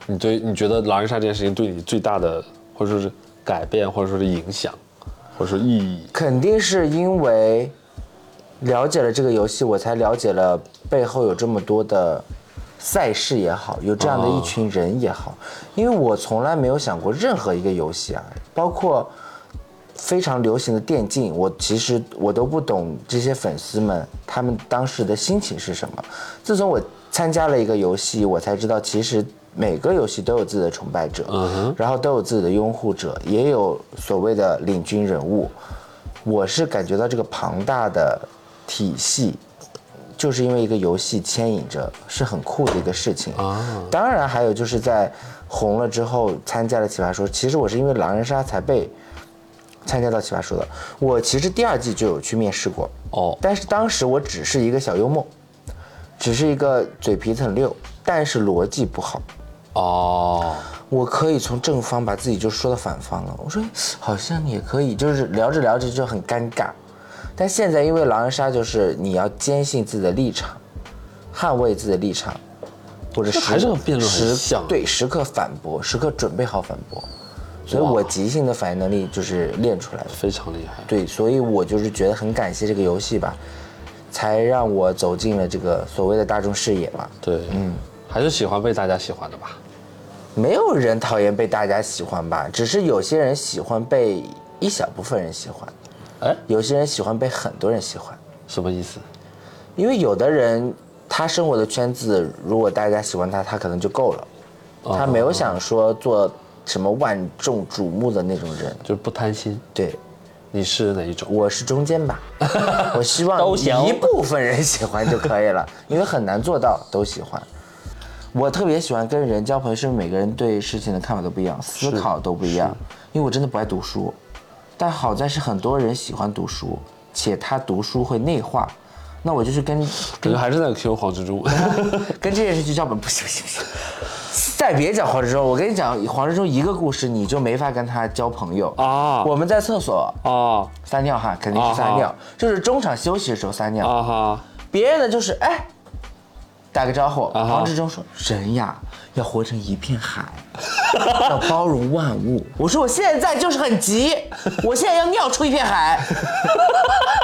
你对你觉得狼人杀这件事情对你最大的或者说是改变，或者说是影响，或者说意义？肯定是因为了解了这个游戏，我才了解了背后有这么多的赛事也好，有这样的一群人也好。因为我从来没有想过任何一个游戏啊，包括非常流行的电竞，我其实我都不懂这些粉丝们他们当时的心情是什么。自从我参加了一个游戏，我才知道其实。每个游戏都有自己的崇拜者，然后都有自己的拥护者，也有所谓的领军人物。我是感觉到这个庞大的体系，就是因为一个游戏牵引着，是很酷的一个事情啊。当然，还有就是在红了之后参加了奇葩说，其实我是因为狼人杀才被参加到奇葩说的。我其实第二季就有去面试过，哦，但是当时我只是一个小幽默，只是一个嘴皮子很溜，但是逻辑不好。哦，我可以从正方把自己就说到反方了。我说好像也可以，就是聊着聊着就很尴尬。但现在因为狼人杀就是你要坚信自己的立场，捍卫自己的立场，或者还是和辩论很时像对，时刻反驳，时刻准备好反驳。所以我即兴的反应能力就是练出来的。非常厉害。对，所以我就是觉得很感谢这个游戏吧，才让我走进了这个所谓的大众视野嘛。对，嗯，还是喜欢被大家喜欢的吧？没有人讨厌被大家喜欢吧，只是有些人喜欢被一小部分人喜欢，哎，有些人喜欢被很多人喜欢。什么意思？因为有的人他生活的圈子，如果大家喜欢他，他可能就够了，他没有想说做什么万众瞩目的那种人。就是不贪心。对，你是哪一种？我是中间吧，我希望一部分人喜欢就可以了，因为很难做到都喜欢。我特别喜欢跟人交朋友，是因为每个人对事情的看法都不一样，思考都不一样。因为我真的不爱读书，但好在是很多人喜欢读书，且他读书会内化。那我就是跟感觉还是在 Q 黄蜘蛛。跟这件事去交本，不行不行不行。再别讲黄志忠，我跟你讲，黄志忠一个故事你就没法跟他交朋友啊我们在厕所啊撒尿哈，肯定是撒尿，就是中场休息的时候撒尿。啊哈！别人的就是哎，打个招呼。啊黄志忠说：“人呀，要活成一片海，要包容万物。”我说：“我现在就是很急，我现在要尿出一片海，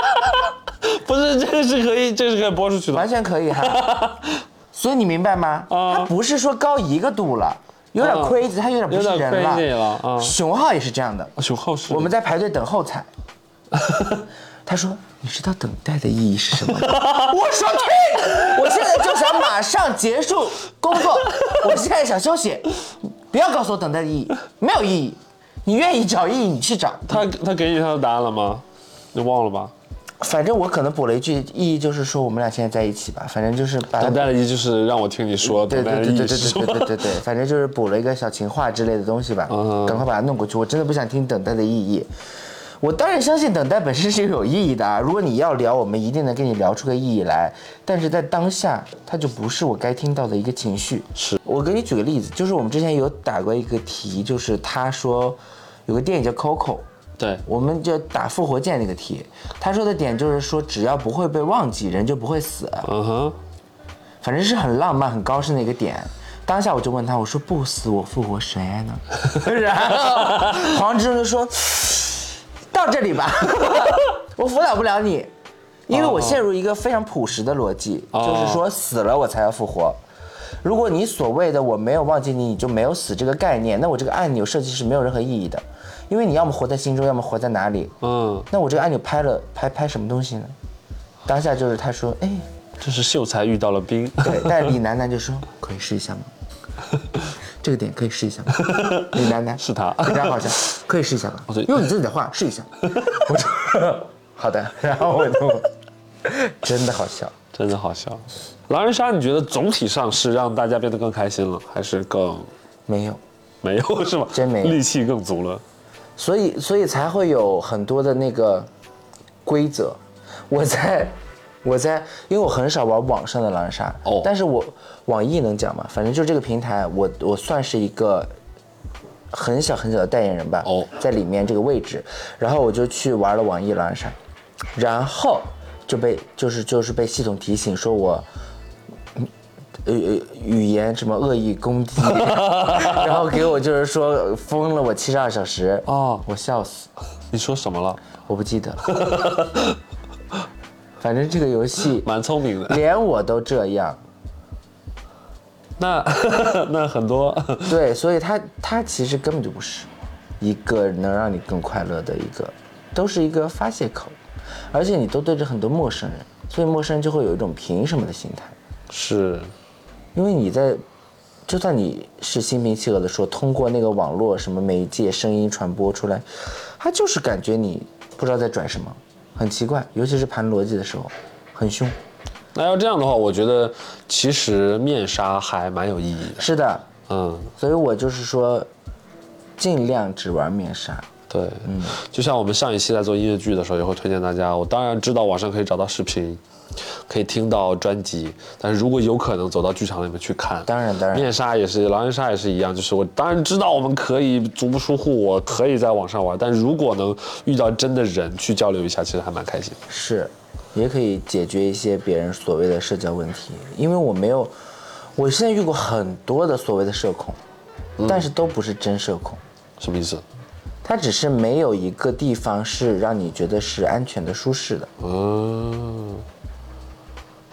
不是，这个是可以，这个是可以播出去的。完全可以哈。”所以你明白吗？啊他不是说高一个度了，有点啊 crazy，他有点不是人了啊熊浩也是这样的。熊浩是我们在排队等候彩，他说：“你知道等待的意义是什么吗？” 我说：“去，我现在就想马上结束工作，我现在想休息，不要告诉我等待的意义，没有意义。你愿意找意义，你去找。他他给你他的答案了吗？你忘了吧？反正我可能补了一句意义，就是说我们俩现在在一起吧。反正就是把它等待的意义就是让我听你说对对对对对对对对对，反正就是补了一个小情话之类的东西吧，嗯赶快把它弄过去。我真的不想听等待的意义。我当然相信等待本身是有意义的啊！如果你要聊，我们一定能跟你聊出个意义来。但是在当下，它就不是我该听到的一个情绪。是我给你举个例子，就是我们之前有打过一个题，就是他说有个电影叫《Coco》，对，我们就打复活键那个题。他说的点就是说，只要不会被忘记，人就不会死。嗯哼，反正是很浪漫、很高深的一个点。当下我就问他，我说不死我复活谁呢？然后黄志忠就说，到这里吧，我辅导不了你，因为我陷入一个非常朴实的逻辑，哦就是说死了我才要复活。如果你所谓的我没有忘记你，你就没有死这个概念，那我这个按钮设计是没有任何意义的，因为你要么活在心中，要么活在哪里。嗯，那我这个按钮拍了拍拍什么东西呢？当下就是他说，哎，这是秀才遇到了兵。对，但李楠楠就说可以试一下吗？这个点可以试一下吗？李楠楠是他非常好笑，可以试一下吗？用你自己的话试一下。我说好的，然后我就真的好笑。真的好笑。狼人杀，你觉得总体上是让大家变得更开心了，还是更没有，没有是吧？真没有戾气更足了。所以所以才会有很多的那个规则。我在 我在，因为我很少玩网上的狼人杀，哦但是我网易能讲吗？反正就这个平台，我我算是一个很小很小的代言人吧。哦在里面这个位置，然后我就去玩了网易狼人杀，然后就被就是就是被系统提醒说我。呃呃，语言什么恶意攻击，然后给我就是说封了我七十二小时哦我笑死，你说什么了？我不记得了。反正这个游戏 蛮聪明的。连我都这样，那 那很多对，所以他他其实根本就不是一个能让你更快乐的一个，都是一个发泄口，而且你都对着很多陌生人，所以陌生人就会有一种凭什么的心态，是因为你在，就算你是心平气和的说，通过那个网络什么媒介声音传播出来，他就是感觉你不知道在转什么，很奇怪，尤其是盘逻辑的时候，很凶。那要这样的话，我觉得其实面纱还蛮有意义的。是的，嗯，所以我就是说，尽量只玩面纱。对，嗯，就像我们上一期在做音乐剧的时候，也会推荐大家。我当然知道网上可以找到视频，可以听到专辑，但是如果有可能走到剧场里面去看，当然当然面纱也是，狼人杀也是一样。就是我当然知道我们可以足不出户，我可以在网上玩，但如果能遇到真的人去交流一下，其实还蛮开心。是，也可以解决一些别人所谓的社交问题。因为我没有，我现在遇过很多的所谓的社恐，但是都不是真社恐，什么意思？它只是没有一个地方是让你觉得是安全的、舒适的。嗯，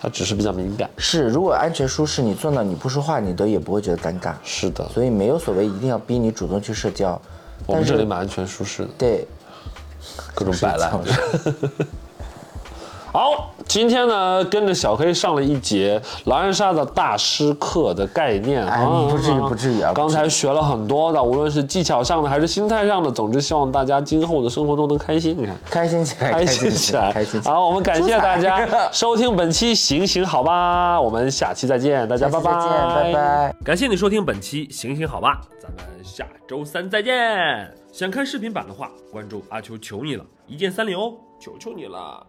他只是比较敏感。是，如果安全舒适，你坐那你不说话，你都也不会觉得尴尬。是的，所以没有所谓一定要逼你主动去社交。我们但是这里蛮安全舒适的，对，各种摆烂。是好，今天呢跟着小黑上了一节狼人杀的大师课的概念哎啊，不至于不至于啊刚才学了很多的，无论是技巧上的还是心态上的，总之希望大家今后的生活都能开心。你看。开心起来，开心起来，开心起来。好，我们感谢大家收听本期行行好吧，我们下期再见，大家拜拜，拜拜。感谢你收听本期行行好吧，咱们下周三再见。想看视频版的话，关注阿秋求你了，一键三连哦，求求你了。